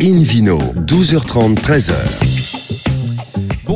Invino, 12h30, 13h.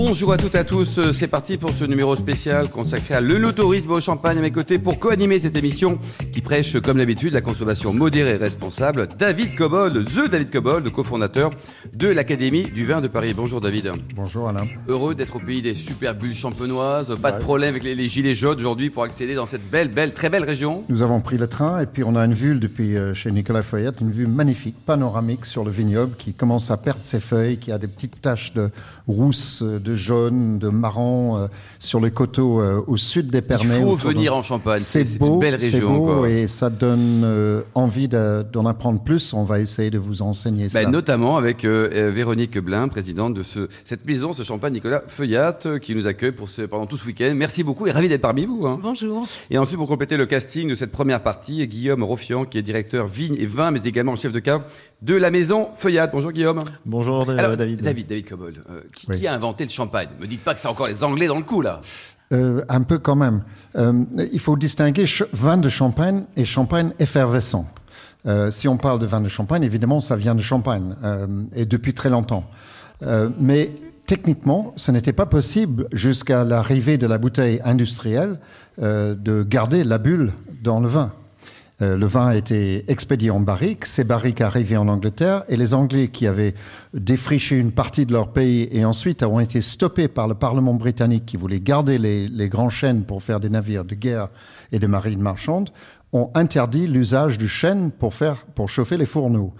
Bonjour à toutes et à tous, c'est parti pour ce numéro spécial consacré à l'œnotourisme au Champagne à mes côtés pour co-animer cette émission qui prêche comme d'habitude la consommation modérée et responsable. David Cobold, The David Cobold, cofondateur de l'Académie du vin de Paris. Bonjour David. Bonjour Alain. Heureux d'être au pays des super bulles champenoises, pas de problème avec les, gilets jaunes aujourd'hui pour accéder dans cette belle, belle, très belle région. Nous avons pris le train et puis on a une vue depuis euh, chez Nicolas Feuillette, une vue magnifique, panoramique sur le vignoble qui commence à perdre ses feuilles, qui a des petites taches de rousse, de jaune, de marron euh, sur les coteaux euh, au sud des Pernets. Il faut venir en Champagne. C'est beau, une belle région. Beau et ça donne euh, envie d'en apprendre plus. On va essayer de vous enseigner ça. Ben, notamment avec Véronique Blin, présidente de ce, cette maison, ce Champagne Nicolas Feuillat, qui nous accueille pour ce, pendant tout ce week-end. Merci beaucoup et ravi d'être parmi vous. Hein. Bonjour. Et ensuite, pour compléter le casting de cette première partie, Guillaume Roffian, qui est directeur vigne et vin, mais également chef de cave de la maison Feuillade. Bonjour Guillaume. Bonjour David. David, David Cobold, euh, qui, a inventé le champagne? Me dites pas que c'est encore les Anglais dans le coup là. Euh, un peu quand même. Euh, il faut distinguer vin de champagne et champagne effervescent. si on parle de vin de champagne, évidemment, ça vient de champagne et depuis très longtemps. mais techniquement, ce n'était pas possible jusqu'à l'arrivée de la bouteille industrielle de garder la bulle dans le vin. Euh, le vin a été expédié en barriques. Ces barriques arrivaient en Angleterre et les Anglais qui avaient défriché une partie de leur pays et ensuite ont été stoppés par le Parlement britannique qui voulait garder les, grands chênes pour faire des navires de guerre et de marine marchande ont interdit l'usage du chêne pour, faire, pour chauffer les fourneaux.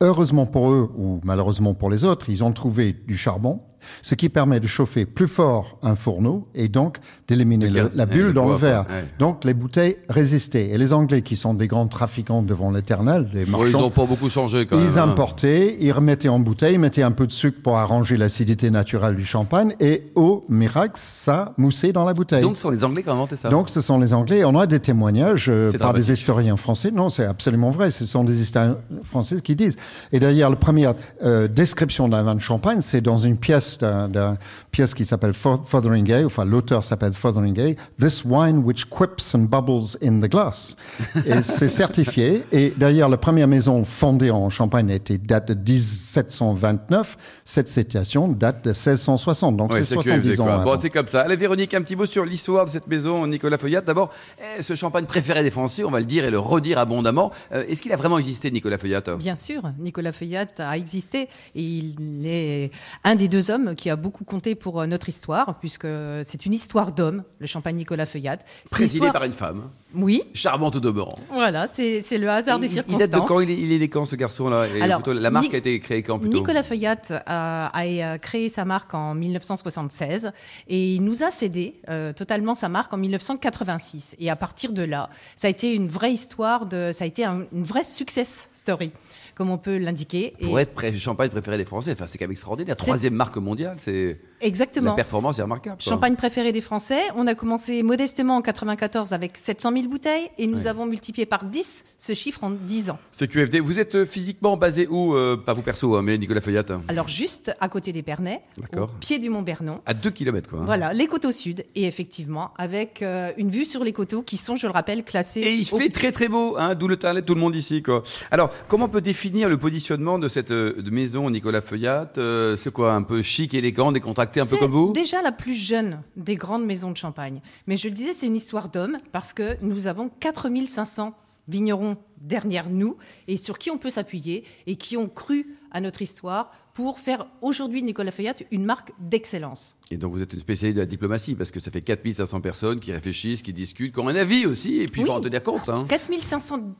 Heureusement pour eux, ou malheureusement pour les autres, ils ont trouvé du charbon ce qui permet de chauffer plus fort un fourneau et donc d'éliminer la bulle dans le verre. Donc les bouteilles résistaient. Et les Anglais, qui sont des grands trafiquants devant l'éternel, les marchands, ils n'ont pas beaucoup changé quand même. Ils hein. importaient, ils remettaient en bouteille, mettaient un peu de sucre pour arranger l'acidité naturelle du champagne et au miracle, ça moussait dans la bouteille. Donc ce sont les Anglais qui ont inventé ça Donc ce sont les Anglais. On a des témoignages euh, par des historiens français. Non, c'est absolument vrai. Ce sont des historiens français qui disent. Et d'ailleurs, la première euh, description d'un vin de champagne, c'est dans une pièce d'une pièce qui s'appelle Fotheringay, enfin l'auteur s'appelle Fotheringay, This wine which quips and bubbles in the glass. Et c'est certifié. Et d'ailleurs, la première maison fondée en Champagne était date de 1729. Cette citation date de 1660. Donc c'est 70 ans. Bon, c'est comme ça. Allez, Véronique, un petit mot sur l'histoire de cette maison, Nicolas Feuillat. D'abord, eh, ce champagne préféré des Français, on va le dire et le redire abondamment. Euh, est-ce qu'il a vraiment existé, Nicolas Feuillat Bien sûr, Nicolas Feuillat a existé et il est un des deux hommes qui a beaucoup compté pour euh, notre histoire, puisque c'est une histoire d'homme, le champagne Nicolas Feuillade. Présidé par une femme. Oui. Charmante au demeurant. Voilà, c'est le hasard des circonstances. Il date de quand il est, il quand ce garçon-là La marque a été créée quand plutôt? Nicolas Feuillade a, créé sa marque en 1976 et il nous a cédé euh, totalement sa marque en 1986. Et à partir de là, ça a été une vraie histoire, de, ça a été une vraie success story comme on peut l'indiquer. Pour être champagne préféré des Français, enfin, c'est quand même extraordinaire. Troisième marque mondiale, c'est. Exactement. La performance est remarquable. Champagne préféré des Français. On a commencé modestement en 94 avec 700 000 bouteilles et nous avons multiplié par 10 ce chiffre en 10 ans. C'est QFD. Vous êtes euh, physiquement basé où euh, Pas vous perso, hein, mais Nicolas Feuillat Alors, juste à côté des Pernets, au pied du Mont Bernon. À 2 km, quoi. Hein. Voilà, les coteaux sud. Et effectivement, avec euh, une vue sur les coteaux qui sont, je le rappelle, classés. Et il fait très très beau, hein, d'où le talent tout le monde ici. Quoi. Alors, comment on peut définir le positionnement de cette maison Nicolas Feuillat C'est quoi Un peu chic, élégant, décontracté, un peu comme vous déjà la plus jeune des grandes maisons de champagne. Mais je le disais, c'est une histoire d'homme parce que nous avons 4500 vignerons derrière nous et sur qui on peut s'appuyer et qui ont cru à notre histoire pour faire aujourd'hui Nicolas Feuillat une marque d'excellence. Et donc vous êtes une spécialiste de la diplomatie parce que ça fait 4500 personnes qui réfléchissent, qui discutent, qui ont un avis aussi et puis il faut en tenir compte. Hein. 4500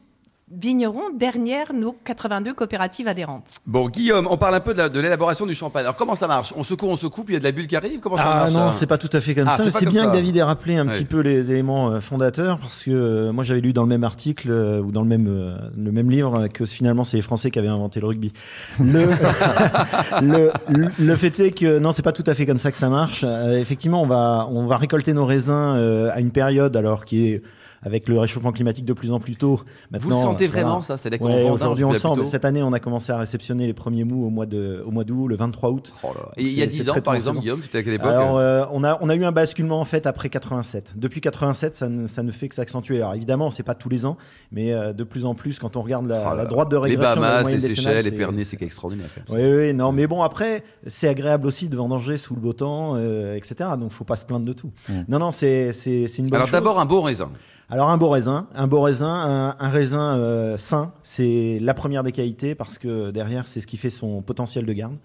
vignerons derrière nos 82 coopératives adhérentes. Bon, Guillaume, on parle un peu de l'élaboration du champagne. Alors comment ça marche? On secoue, on se coupe, il y a de la bulle qui arrive? Comment ça ah marche non, c'est pas tout à fait comme ah, ça. C'est bien que David ait rappelé un petit peu les éléments euh, fondateurs parce que euh, moi j'avais lu dans le même article euh, ou dans le même, le même livre que finalement c'est les Français qui avaient inventé le rugby. Le, le, fait est que non, c'est pas tout à fait comme ça que ça marche. effectivement, on va, on va récolter nos raisins à une période alors qui est avec le réchauffement climatique de plus en plus tôt. Vous le sentez vraiment ça C'est ouais, aujourd'hui ensemble. Cette année, on a commencé à réceptionner les premiers mous au mois de au mois d'août, le 23 août. Oh et il y a 10 ans, par exemple, Guillaume, c'était à quelle époque Alors, euh, on a on a eu un basculement en fait après 87. Depuis 87, ça ne, ça ne fait que s'accentuer. Alors évidemment, c'est pas tous les ans, mais euh, de plus en plus, quand on regarde la, oh droite de régression, les Bahamas, les Seychelles, les Pyrénées, c'est extraordinaire. Oui, oui, non, mais bon, après, c'est agréable aussi de vendanger sous le beau temps, euh, etc. Donc, faut pas se plaindre de tout. Mm. Non, non, c'est une bonne Alors, d'abord, un beau raisin. Alors un beau raisin, un beau raisin, un, raisin euh, sain, c'est la première des qualités parce que derrière c'est ce qui fait son potentiel de garde.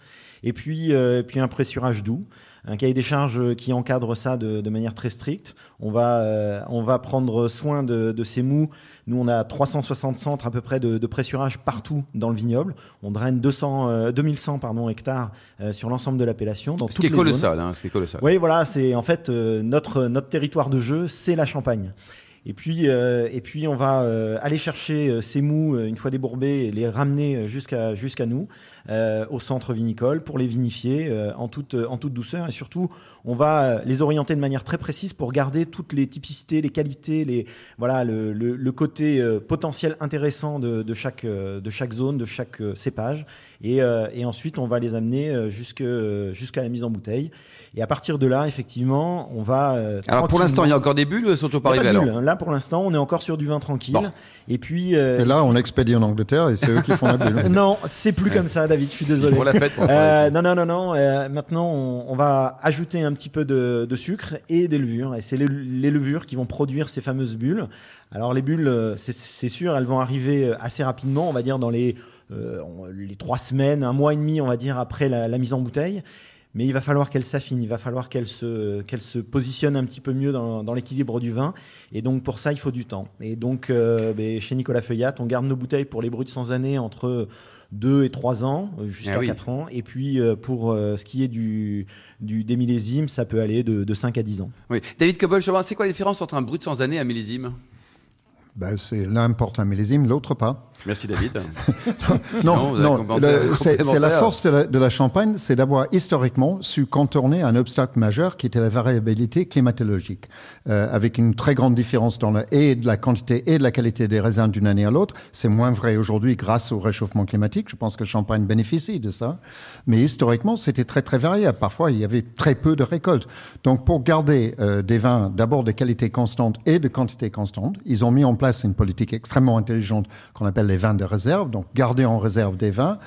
Et puis, euh, puis un pressurage doux, un cahier des charges qui encadre ça de, manière très stricte. On va, euh, on va prendre soin de, ces mous. Nous, on a 360 centres à peu près de, pressurage partout dans le vignoble. On draine 200, 2100 pardon, hectares sur l'ensemble de l'appellation. Ce qui est colossal. Hein, ce qui est colossal. Oui, voilà, c'est en fait notre, notre territoire de jeu, c'est la Champagne. Et puis, euh, et puis on va euh, aller chercher euh, ces mous une fois débourbés et les ramener jusqu'à nous au centre vinicole pour les vinifier en toute en toute douceur et surtout on va les orienter de manière très précise pour garder toutes les typicités, les qualités, les voilà le, le, côté potentiel intéressant de, de, chaque de chaque zone, de chaque cépage et, et ensuite on va les amener jusque jusqu'à la mise en bouteille et à partir de là effectivement on va alors pour l'instant il y a encore des bulles sont toujours pas arrivées alors Là, pour l'instant, on est encore sur du vin tranquille. Et puis. Euh, et là, on expédie en Angleterre et c'est eux qui font la bulle. non, c'est plus comme ça, David. Je suis désolé. Pour la fête. Euh, non, non, non, non. Euh, maintenant, on, va ajouter un petit peu de, sucre et des levures. Et c'est les, levures qui vont produire ces fameuses bulles. Alors, les bulles, c'est sûr, elles vont arriver assez rapidement. On va dire dans les les trois semaines, un mois et demi, on va dire après la mise en bouteille mais il va falloir qu'elle s'affine, il va falloir qu'elle se, qu'elle se positionne un petit peu mieux dans, dans l'équilibre du vin. Et donc pour ça, il faut du temps. Et donc euh, ben, chez Nicolas Feuillat, on garde nos bouteilles pour les bruts de 100 années entre 2 et 3 ans, euh, jusqu'à 4 ah ans. Et puis euh, pour ce qui est du, du, des millésimes, ça peut aller de, de 5 à 10 ans. Oui. David Cobol, c'est quoi la différence entre un brut de 100 années et un millésime? Ben, c'est l'un porte un millésime, l'autre pas. Merci David. non, non, c'est la force de la, Champagne, c'est d'avoir historiquement su contourner un obstacle majeur qui était la variabilité climatologique, euh, avec une très grande différence dans la, et de la quantité et de la qualité des raisins d'une année à l'autre. C'est moins vrai aujourd'hui grâce au réchauffement climatique. Je pense que Champagne bénéficie de ça, mais historiquement c'était très très variable. Parfois il y avait très peu de récoltes. Donc pour garder euh, des vins d'abord de qualité constante et de quantité constante, ils ont mis en place une politique extrêmement intelligente qu'on appelle les vins de réserve, donc garder en réserve des vins.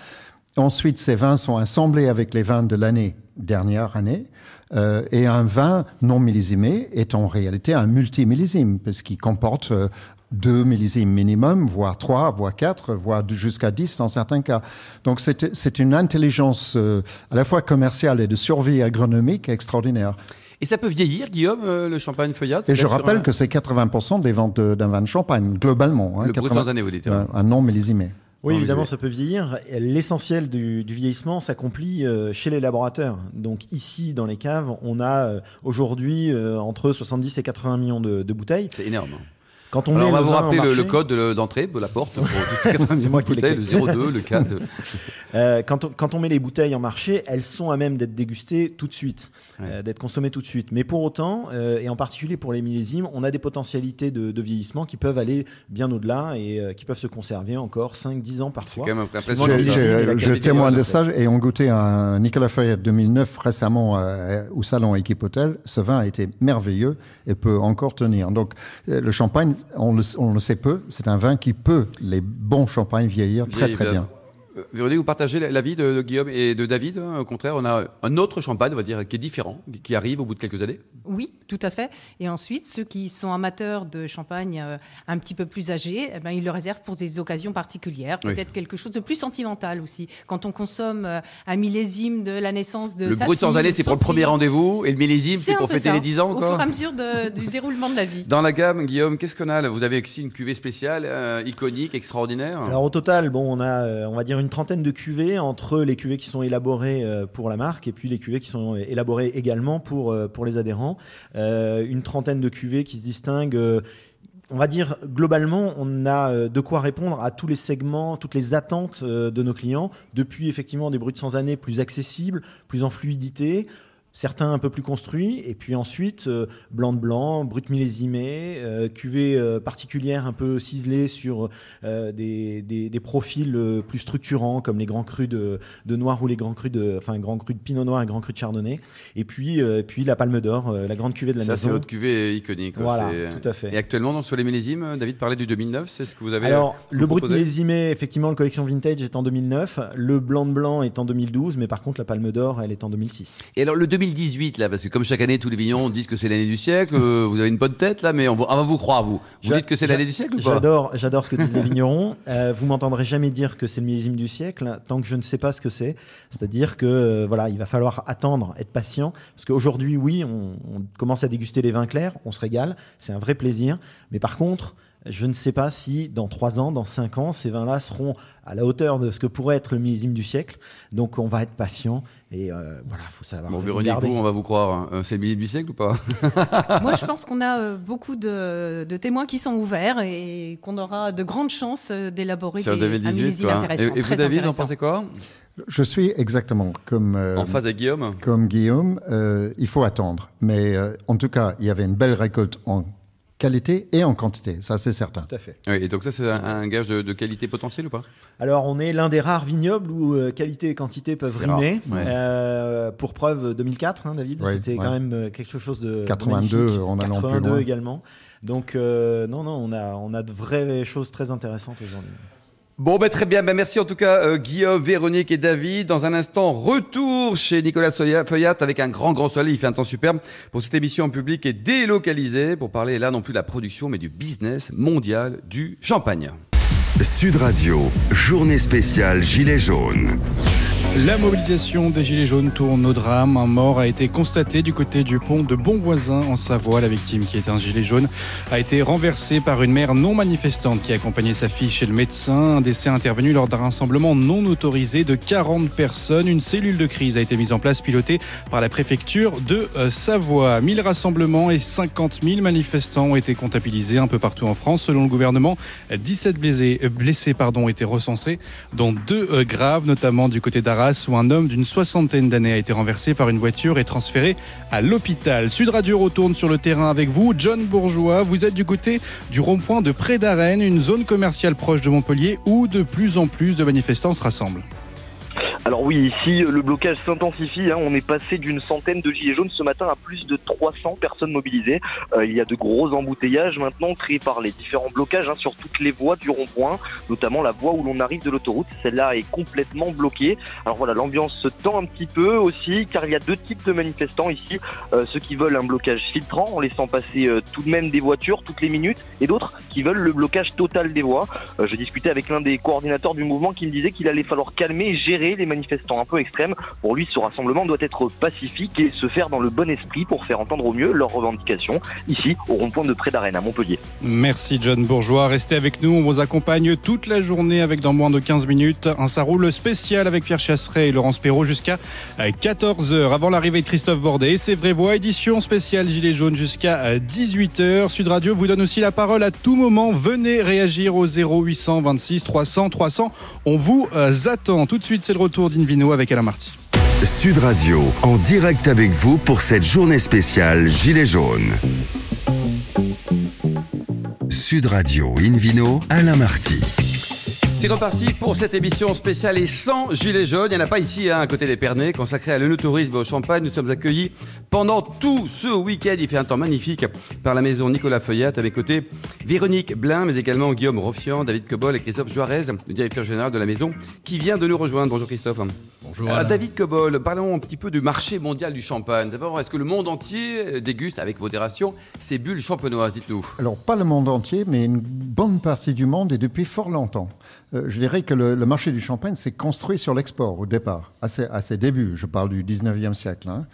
Ensuite, ces vins sont assemblés avec les vins de l'année dernière année. Euh, et un vin non millésimé est en réalité un multimillésime, puisqu'il comporte euh, deux millésimes minimum, voire trois, voire quatre, voire jusqu'à dix dans certains cas. Donc c'est une intelligence euh, à la fois commerciale et de survie agronomique extraordinaire. Et ça peut vieillir, Guillaume, euh, le champagne feuillade Et je rappelle que c'est 80% des ventes d'un vin de champagne, globalement. Hein, le 80, années, vous dites. Un, un non millésimé. Oui, évidemment, ça peut vieillir. L'essentiel du, vieillissement s'accomplit euh, chez les laboratoires. Donc ici, dans les caves, on a euh, aujourd'hui entre 70 et 80 millions de, de bouteilles. C'est énorme. Quand on, on va vous rappeler le, code d'entrée de la porte pour toutes 90 bouteilles, le 02, le 4. Euh, quand, on, quand, on, met les bouteilles en marché, elles sont à même d'être dégustées tout de suite, euh, d'être consommées tout de suite. Mais pour autant, euh, et en particulier pour les millésimes, on a des potentialités de, vieillissement qui peuvent aller bien au-delà et qui peuvent se conserver encore 5-10 ans parfois. C'est quand même impressionnant. Je, témoigne de ça et on goûtait un Nicolas Feuillet 2009 récemment au salon Équipe Hôtel. Ce vin a été merveilleux et peut encore tenir. Donc le champagne on le, sait peu, c'est un vin qui peut, les bons champagnes, vieillir très très bien. Euh, Véronique, vous partagez l'avis de, Guillaume et de David. Hein, au contraire, on a un autre champagne, on va dire, qui est différent, qui arrive au bout de quelques années. Oui, tout à fait. Et ensuite, ceux qui sont amateurs de champagne euh, un petit peu plus âgés, eh ben, ils le réservent pour des occasions particulières, peut-être quelque chose de plus sentimental aussi. Quand on consomme euh, un millésime de la naissance de le brut de années, c'est pour le premier rendez-vous, et le millésime, c'est pour fêter les 10 ans. Au fur et à mesure du déroulement de la vie. Dans la gamme, Guillaume, qu'est-ce qu'on a Vous avez aussi une cuvée spéciale, iconique, extraordinaire? Alors au total, bon, on a, on va dire une trentaine de cuvées entre les cuvées qui sont élaborées euh, pour la marque et puis les cuvées qui sont élaborées également pour, euh, les adhérents. Euh, une trentaine de cuvées qui se distinguent on va dire globalement, on a de quoi répondre à tous les segments, toutes les attentes de nos clients, depuis effectivement des bruts de sans années plus accessibles, plus en fluidité, certains un peu plus construits, et puis ensuite euh, blanc de blanc, brut millésimé, euh, cuvée euh, particulière un peu ciselée sur des, des, des profils plus structurants comme les grands crus de, de noir ou les grands crus de, enfin grands crus de pinot noir et grands crus de chardonnay, et puis puis la Palme d'Or, la grande cuvée de la Ça, c'est maison. votre cuvée iconique. quoi. Voilà, C'est- tout à fait. Et actuellement, donc, sur les millésimes, David parlait du 2009, c'est ce que vous avez Alors, le brut millésimé, effectivement, le collection vintage est en 2009. Le blanc de blanc est en 2012, mais par contre, la palme d'or, elle est en 2006. Et alors le 2018 là, parce que comme chaque année tous les vignerons disent que c'est l'année du siècle, euh, vous avez une bonne tête là, mais on va, on va vous croire vous. Vous J'a- dites que c'est j'a- l'année du siècle ou pas? J'adore, j'adore ce que disent les vignerons. Euh, vous m'entendrez jamais dire que c'est le millésime du siècle tant que je ne sais pas ce que c'est. C'est-à-dire que euh, voilà, il va falloir attendre, être patient, parce qu'aujourd'hui, oui, on, on commence à déguster les vins clairs, on se régale, c'est un vrai plaisir. Mais par contre, je ne sais pas si dans 3 ans, dans 5 ans, ces vins-là seront à la hauteur de ce que pourrait être le millésime du siècle. Donc on va être patient et euh, voilà, faut savoir. Bon, Véronique, vous, on va vous croire. hein. Euh, C'est le millésime du siècle ou pas? Moi, je pense qu'on a euh, beaucoup de, de témoins qui sont ouverts et qu'on aura de grandes chances euh, d'élaborer des, un 2018. millésime intéressant. Et, et vous, David, en pensez quoi? Je suis exactement comme, euh, En phase avec Guillaume comme Guillaume. euh, il faut attendre. Mais euh, en tout cas, il y avait une belle récolte en qualité et en quantité. Ça, c'est certain. Tout à fait. Oui, et donc ça, c'est un, un gage de, de qualité potentielle ou pas? Alors, on est l'un des rares vignobles où euh, qualité et quantité peuvent rimer. ouais. Euh, pour preuve, 2004, hein, David, Ouais, c'était ouais. quand même euh, quelque chose de 82, magnifique. en allant plus 82 loin. également. Donc, euh, non, non, on a, on a de vraies choses très intéressantes aujourd'hui. Bon, ben, très bien. Ben, merci en tout cas, euh, Guillaume, Véronique et David. Dans un instant, retour chez Nicolas Feuillat avec un grand, grand soleil. Il fait un temps superbe pour cette émission en public et délocalisée pour parler là non plus de la production, mais du business mondial du champagne. Sud Radio, journée spéciale Gilets jaunes. La mobilisation des Gilets jaunes tourne au drame. Un mort a été constaté du côté du pont de Bonvoisin en Savoie. La victime, qui est un gilet jaune, a été renversée par une mère non manifestante qui accompagnait sa fille chez le médecin. Un décès intervenu lors d'un rassemblement non autorisé de 40 personnes. Une cellule de crise a été mise en place, pilotée par la préfecture de euh, Savoie. 1000 rassemblements et 50 000 manifestants ont été comptabilisés un peu partout en France. Selon le gouvernement, 17 blessés, blessés pardon, ont recensés, dont deux euh, graves, notamment du côté d'Arras, où un homme d'une soixantaine d'années a été renversé par une voiture et transféré à l'hôpital. Sud Radio retourne sur le terrain avec vous. John Bourgeois, vous êtes du côté du rond-point de Pré d'Arène, une zone commerciale proche de Montpellier, où de plus en plus de manifestants se rassemblent. Alors oui, ici le blocage s'intensifie. hein. On est passé d'une centaine de gilets jaunes ce matin à plus de 300 personnes mobilisées. Euh, il y a de gros embouteillages maintenant créés par les différents blocages hein, sur toutes les voies du rond-point, notamment la voie où l'on arrive de l'autoroute. Celle-là est complètement bloquée. Alors voilà, l'ambiance se tend un petit peu aussi, car il y a deux types de manifestants ici. Euh, ceux qui veulent un blocage filtrant en laissant passer euh, tout de même des voitures toutes les minutes, et d'autres qui veulent le blocage total des voies. Je discutais avec l'un des coordinateurs du mouvement qui me disait qu'il allait falloir calmer et gérer les manifestants un peu extrêmes. Pour lui, ce rassemblement doit être pacifique et se faire dans le bon esprit pour faire entendre au mieux leurs revendications, ici au rond-point de Pré d'Arène à Montpellier. Merci John Bourgeois. Restez avec nous. On vous accompagne toute la journée avec dans moins de 15 minutes un ça roule spécial avec Pierre Chasseret et Laurence Perrault jusqu'à 14h avant l'arrivée de Christophe Bordet. Et c'est vrai voix édition spéciale Gilets jaunes jusqu'à 18h. Sud Radio vous donne aussi la parole à tout moment. Venez réagir au 0800 26 300 300. On vous euh, attend. Tout de suite, c'est le retour Sud Radio, en direct avec vous pour cette journée spéciale Gilets jaunes. Sud Radio, Invino, Alain Marty. C'est reparti pour cette émission spéciale et sans gilets jaunes. Il n'y en a pas ici, hein, à côté des Pernets, consacré à l'œnotourisme au Champagne. Nous sommes accueillis pendant tout ce week-end. Il fait un temps magnifique par la maison Nicolas Feuillat. À mes côtés, Véronique Blin, mais également Guillaume Roffian, David Cobol et Christophe Juarez, le directeur général de la maison, qui vient de nous rejoindre. Bonjour Christophe. Bonjour. Euh. David Cobol, parlons un petit peu du marché mondial du champagne. D'abord, est-ce que le monde entier déguste avec modération ces bulles champenoises Dites-nous? Alors, pas le monde entier, mais une bonne partie du monde et depuis fort longtemps. Euh, je dirais que le, marché du champagne s'est construit sur l'export au départ, à ses, à ses débuts. Je parle du 19e siècle. hein.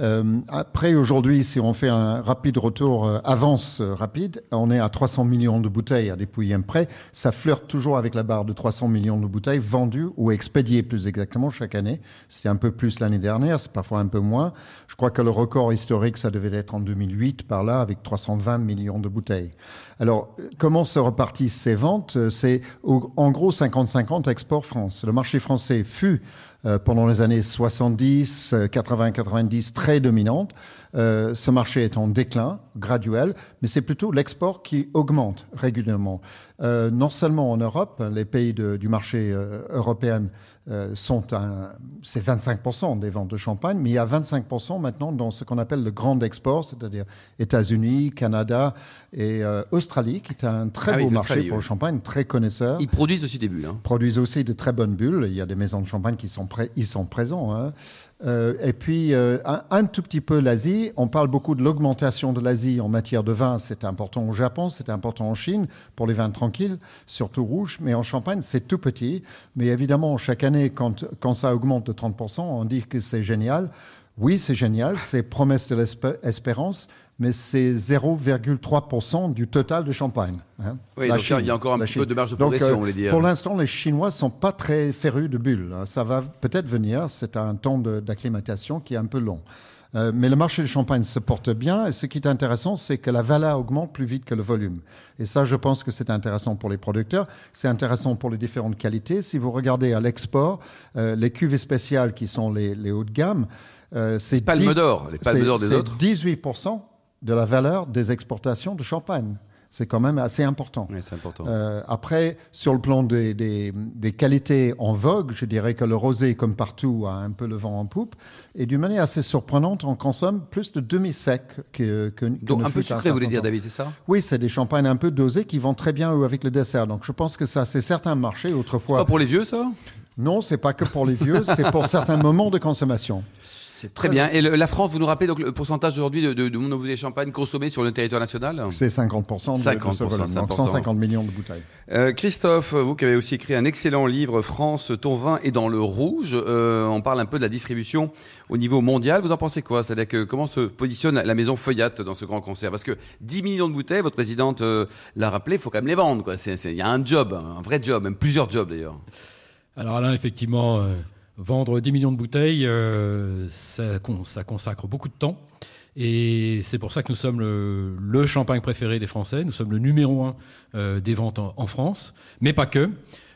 Euh, après, aujourd'hui, si on fait un rapide retour, euh, avance euh, rapide, on est à 300 millions de bouteilles à dépouiller près. Ça flirte toujours avec la barre de 300 millions de bouteilles vendues ou expédiées plus exactement chaque année. C'était un peu plus l'année dernière, c'est parfois un peu moins. Je crois que le record historique, ça devait être en 2008 par là, avec 320 millions de bouteilles. Alors, comment se repartissent ces ventes? C'est en gros 50-50 export France. Le marché français fut euh, pendant les années 70, 80, 90 très dominante. Euh, ce marché est en déclin graduel, mais c'est plutôt l'export qui augmente régulièrement. Euh, non seulement en Europe, les pays du marché euh, européen euh, sont c'est 25% des ventes de champagne, mais il y a 25% maintenant dans ce qu'on appelle le grand export, c'est-à-dire États-Unis, Canada et euh, Australie, qui est un très Ah beau marché pour oui. le champagne, très connaisseur Ils produisent aussi des bulles. hein. produisent aussi de très bonnes bulles. Il y a des maisons de champagne qui sont, prêts, ils sont présents. hein. Euh, et puis, euh, un, tout petit peu l'Asie. On parle beaucoup de l'augmentation de l'Asie en matière de vin. C'est important au Japon, c'est important en Chine pour les vins tranquilles, surtout rouges. Mais en Champagne, c'est tout petit. Mais évidemment, chaque année, quand ça augmente de 30%, on dit que c'est génial. Oui, c'est génial. C'est promesse de l'espérance. Mais c'est 0,3% du total de Champagne. hein. Oui, donc il y a- il y a encore un peu de marge de Donc, progression, euh, on voulait dire. Pour l'instant, les Chinois sont pas très férus de bulles. hein. Ça va peut-être venir. C'est un temps d'acclimatation qui est un peu long. Euh, mais le marché du champagne se porte bien. Et ce qui est intéressant, c'est que la valeur augmente plus vite que le volume. Et ça, je pense que c'est intéressant pour les producteurs. C'est intéressant pour les différentes qualités. Si vous regardez à l'export, euh, les cuvées spéciales qui sont les, les hauts de gamme, euh, c'est Palme 10 d'or, les palmes c'est- d'or des c'est autres. 18% de la valeur des exportations de champagne. C'est quand même assez important. C'est important. Euh, après, sur le plan des, des- des qualités en vogue, je dirais que le rosé, comme partout, a un peu le vent en poupe. Et d'une manière assez surprenante, on consomme plus de demi-sec que, que, donc un peu sucré, vous voulez dire. David, c'est ça? Oui, c'est des champagnes un peu dosés qui vont très bien avec le dessert. Donc je pense que ça, c'est certains marchés autrefois. Pas pour les vieux, ça? Non, c'est pas que pour les vieux, c'est pour certains moments de consommation. C'est Très bien. Et le- la France, vous nous rappelez donc le pourcentage aujourd'hui de, de, de mon bouteilles de champagne consommées sur le territoire national C'est 50% de, 50%, de ce volume, c'est donc important. 150 millions de bouteilles. Euh, Christophe, vous qui avez aussi écrit un excellent livre, France, ton vin est dans le rouge. Euh, on parle un peu de la distribution au niveau mondial. Vous en pensez quoi? C'est-à-dire que comment se positionne la maison Feuillate dans ce grand concert? Parce que 10 millions de bouteilles, votre présidente euh, l'a rappelé, il faut quand même les vendre. Il y a un job, un vrai job, même plusieurs jobs d'ailleurs. Alors Alain, effectivement, euh, vendre 10 millions de bouteilles, euh, ça, con- ça consacre beaucoup de temps. Et c'est pour ça que nous sommes le, le champagne préféré des Français. Nous sommes le numéro un euh, des ventes en, en France, mais pas que.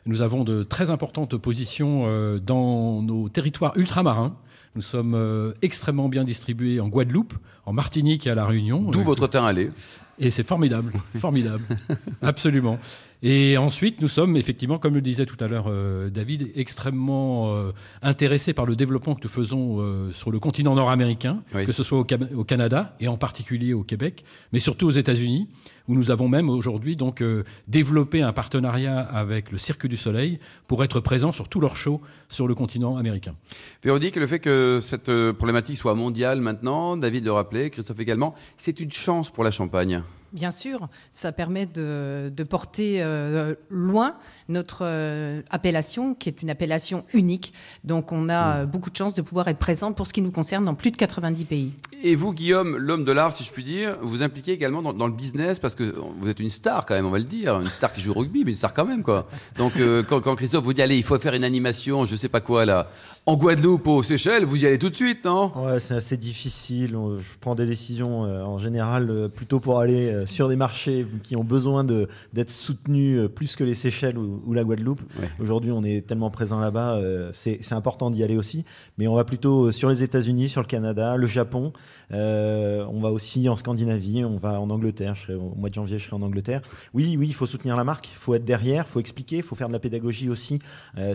Nous avons de très importantes positions euh, dans nos territoires ultramarins. Nous sommes extrêmement bien distribués en Guadeloupe, en Martinique et à La Réunion. D'où votre terrain allé. et c'est formidable, formidable, absolument. Et ensuite, nous sommes effectivement, comme le disait tout à l'heure euh, David, extrêmement euh, intéressés par le développement que nous faisons euh, sur le continent nord-américain, Oui. que ce soit au, au Canada et en particulier au Québec, mais surtout aux États-Unis, où nous avons même aujourd'hui donc développé un partenariat avec le Cirque du Soleil pour être présents sur tous leurs shows sur le continent américain. Véronique, le fait que cette problématique soit mondiale maintenant, David le rappelait, Christophe également, c'est une chance pour la Champagne. Bien sûr, ça permet de, de porter euh, loin notre euh, appellation, qui est une appellation unique. Donc on a euh, beaucoup de chance de pouvoir être présent pour ce qui nous concerne dans plus de 90 pays. Et vous, Guillaume, l'homme de l'art, si je puis dire, vous impliquez également dans, dans le business parce que vous êtes une star quand même, on va le dire, une star qui joue au rugby, mais une star quand même quoi. Donc euh, quand, quand Christophe vous dit allez, il faut faire une animation, je sais pas quoi là, en Guadeloupe, aux Seychelles, vous y allez tout de suite, non? Ouais, c'est assez difficile. Je prends des décisions euh, en général euh, plutôt pour aller euh, sur des marchés qui ont besoin de- d'être soutenus euh, plus que les Seychelles ou, ou la Guadeloupe. Ouais. Aujourd'hui, on est tellement présent là-bas, euh, c'est c'est important d'y aller aussi. Mais on va plutôt euh, sur les États-Unis, sur le Canada, le Japon. On va aussi en Scandinavie, on va en Angleterre. Je serai, au mois de janvier, je serai en Angleterre. Oui, oui, il faut soutenir la marque, il faut être derrière, il faut expliquer, il faut faire de la pédagogie aussi.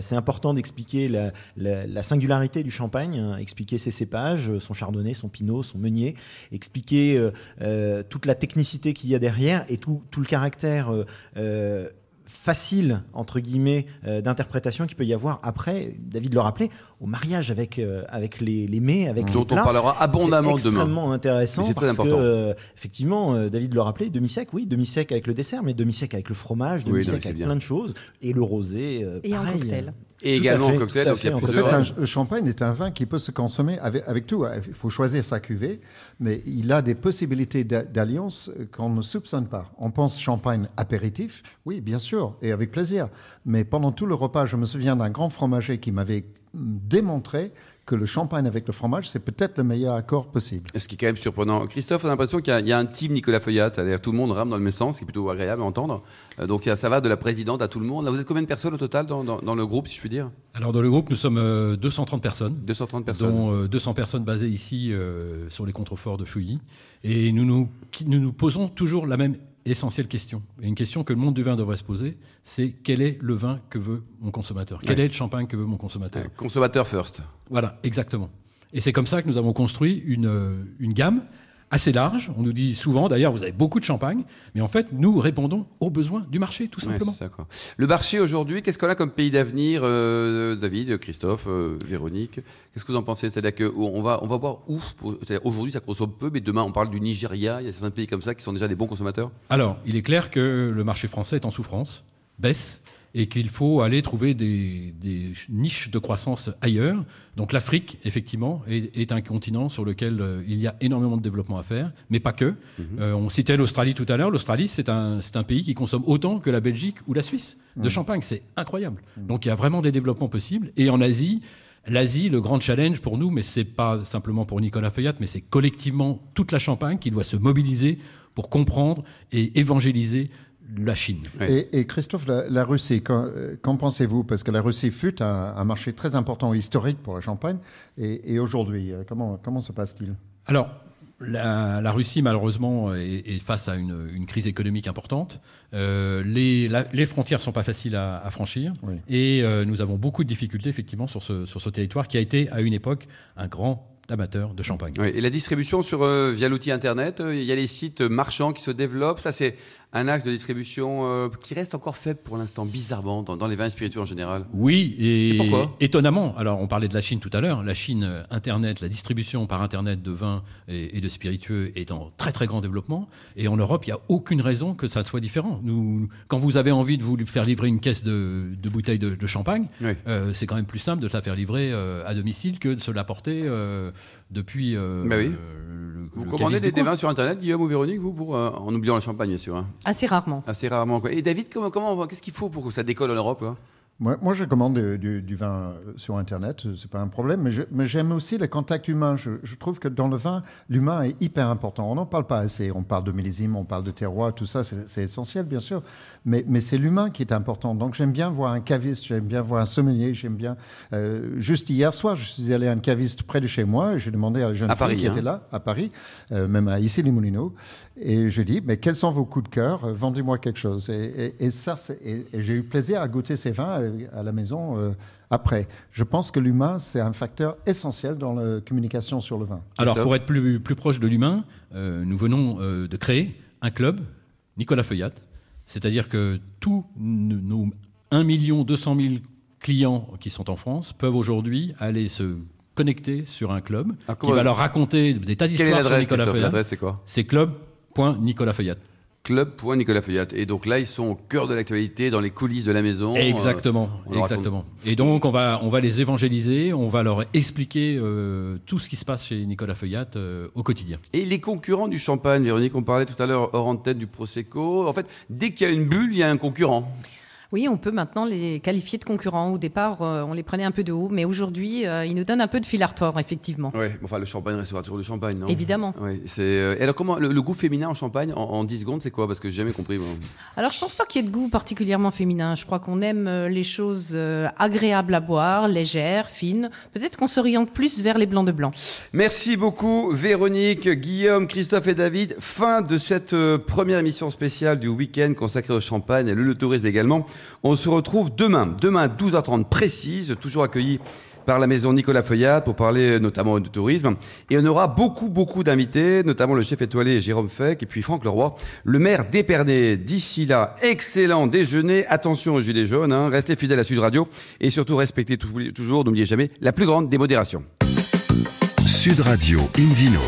C'est important d'expliquer la, la- la singularité du champagne, hein, expliquer ses cépages, son chardonnay, son pinot, son meunier, expliquer toute la technicité qu'il y a derrière et tout, tout le caractère euh, euh, facile entre guillemets euh, d'interprétation qu'il peut y avoir après David le rappelait au mariage avec euh, avec les, les mets avec Dont les on plats. parlera abondamment c'est demain. extrêmement intéressant c'est très important. que euh, effectivement euh, David le rappelait demi sec oui demi sec avec le dessert mais demi sec avec le fromage demi Oui, non, sec c'est avec bien. plein de choses et le rosé euh, Et en pareil, cocktail. Euh, Et Tout également à fait, en cocktail, donc fait, en fait, un- le champagne est un vin qui peut se consommer avec, avec tout. Il faut choisir sa cuvée, mais il a des possibilités d'a- d'alliance qu'on ne soupçonne pas. On pense champagne apéritif, oui, bien sûr, et avec plaisir. Mais pendant tout le repas, je me souviens d'un grand fromager qui m'avait hum, démontré que le champagne avec le fromage, c'est peut-être le meilleur accord possible. Ce qui est quand même surprenant. Christophe, on a l'impression qu'il y a- il y, a un team Nicolas Feuillat, tout le monde rame dans le même sens, ce qui est plutôt agréable à entendre. Euh, Donc ça va de la présidente à tout le monde. Là, vous êtes combien de personnes au total dans, dans- dans le groupe, si je puis dire? Alors dans le groupe, nous sommes euh, 230 personnes. 230 personnes. dont euh, 200 personnes basées ici euh, sur les contreforts de Chouilly. Et nous nous, nous nous posons toujours la même essentielle question. Et une question que le monde du vin devrait se poser, c'est quel est le vin que veut mon consommateur? Quel Ouais. est le champagne que veut mon consommateur? Ouais, consommateur first. Voilà, exactement. Et c'est comme ça que nous avons construit une, euh, une gamme assez large. On nous dit souvent, d'ailleurs, vous avez beaucoup de champagne, mais en fait, nous répondons aux besoins du marché, tout simplement. c'est ça, quoi. Le marché aujourd'hui, qu'est-ce qu'on a comme pays d'avenir, euh, David, Christophe, euh, Véronique? Qu'est-ce que vous en pensez? C'est-à-dire qu'on va, on va voir où Aujourd'hui, ça consomme peu, mais demain, on parle du Nigeria. Il y a certains pays comme ça qui sont déjà des bons consommateurs. Alors, il est clair que le marché français est en souffrance, baisse, et qu'il faut aller trouver des, des niches de croissance ailleurs. Donc l'Afrique, effectivement, est, est un continent sur lequel euh, il y a énormément de développement à faire, mais pas que. Euh, on citait l'Australie tout à l'heure. L'Australie, c'est un, un pays qui consomme autant que la Belgique ou la Suisse de champagne. C'est incroyable. Donc il y a vraiment des développements possibles. Et en Asie, L'Asie, le grand challenge pour nous, mais c'est pas simplement pour Nicolas Feuillat, mais c'est collectivement toute la Champagne qui doit se mobiliser pour comprendre et évangéliser la Chine. Ouais. Et, et Christophe, la, la Russie, qu'en euh, qu'en pensez-vous? Parce que la Russie fut un, un marché très important historique pour le champagne. Et, et aujourd'hui, euh, comment, comment se passe-t-il? Alors, la, la Russie, malheureusement, est, est face à une, une crise économique importante. Euh, les, la- les frontières ne sont pas faciles à, à franchir. Oui. Et euh, nous avons beaucoup de difficultés, effectivement, sur ce, sur ce territoire qui a été, à une époque, un grand amateur de champagne. Oui, Et la distribution sur, euh, via l'outil Internet, euh, il y a les sites marchands qui se développent. Ça, c'est un axe de distribution euh, qui reste encore faible pour l'instant, bizarrement, dans, dans les vins spiritueux en général. Oui, et, Et pourquoi? étonnamment. Alors, on parlait de la Chine tout à l'heure. La Chine, euh, Internet, la distribution par Internet de vins et, et de spiritueux est en très très grand développement. Et en Europe, il n'y a aucune raison que ça soit différent. Nous, quand vous avez envie de vous faire livrer une caisse de, de bouteilles de, de champagne, Oui. euh, c'est quand même plus simple de se la faire livrer euh, à domicile que de se l'apporter depuis. euh, Bah oui. euh, le- Vous le commandez des, du des vins sur Internet, Guillaume ou Véronique, vous, pour, euh, en oubliant le champagne, bien sûr. hein. Assez rarement. Assez rarement. Quoi. Et David, comment, comment qu'est-ce qu'il faut pour que ça décolle en Europe quoi? Moi, moi, je commande du, du- du vin euh, sur Internet, euh, c'est pas un problème, mais j'aime aussi le contact humain. Je, je trouve que dans le vin, l'humain est hyper important. On n'en parle pas assez. On parle de millésime, on parle de terroir, tout ça, c'est essentiel, bien sûr. Mais, mais c'est l'humain qui est important. Donc j'aime bien voir un caviste, j'aime bien voir un sommelier, j'aime bien. euh, juste hier soir, je suis allé à un caviste près de chez moi et j'ai demandé à la jeune À fille Paris, qui hein. était là, à Paris, euh, même à issy les moulineaux et je lui dis, mais quels sont vos coups de cœur? Vendez-moi quelque chose. Et, et- et ça, et, j'ai eu plaisir à goûter ces vins à la maison euh, après. Je pense que l'humain, c'est un facteur essentiel dans la communication sur le vin. Alors, pour être plus, plus proche de l'humain, euh, nous venons euh, de créer un club, Nicolas Feuillat. C'est-à-dire que tous nos 1 200 000 clients qui sont en France peuvent aujourd'hui aller se connecter sur un club Ah, qui va leur raconter des tas d'histoires sur Nicolas Feuillat. L'adresse, c'est quoi? C'est club.nicolas Feuillat. Club.Nicolas Feuillat. Et donc là, ils sont au cœur de l'actualité, dans les coulisses de la maison. Exactement, leur exactement. Et donc on va, on va les évangéliser, on va leur expliquer euh, tout ce qui se passe chez Nicolas Feuillat euh, au quotidien. Et les concurrents du champagne, Véronique, on parlait tout à l'heure hors antenne du Prosecco. En fait, dès qu'il y a une bulle, il y a un concurrent. Oui, on peut maintenant les qualifier de concurrents. Au départ, euh, on les prenait un peu de haut, mais aujourd'hui, euh, ils nous donnent un peu de fil à retordre, effectivement. Ouais, enfin, le champagne restera toujours du champagne, non? Évidemment. Ouais, c'est. euh, et alors, comment le, le goût féminin en champagne en, en 10 secondes, c'est quoi? Parce que j'ai jamais compris. Alors, je pense pas qu'il y ait de goût particulièrement féminin. Je crois qu'on aime les choses agréables à boire, légères, fines. Peut-être qu'on s'oriente plus vers les blancs de blanc. Merci beaucoup, Véronique, Guillaume, Christophe et David. Fin de cette première émission spéciale du week-end consacrée au champagne et le tourisme également. On se retrouve demain, demain 12h30 précise, toujours accueilli par la maison Nicolas Feuillat pour parler notamment de tourisme. Et on aura beaucoup, beaucoup d'invités, notamment le chef étoilé Jérôme Feck et puis Franck Leroy, le maire d'Épernay. D'ici là, excellent déjeuner. Attention aux gilets jaunes, hein. restez fidèles à Sud Radio et surtout respectez tou- toujours, n'oubliez jamais, la plus grande démodération. Sud Radio Invino.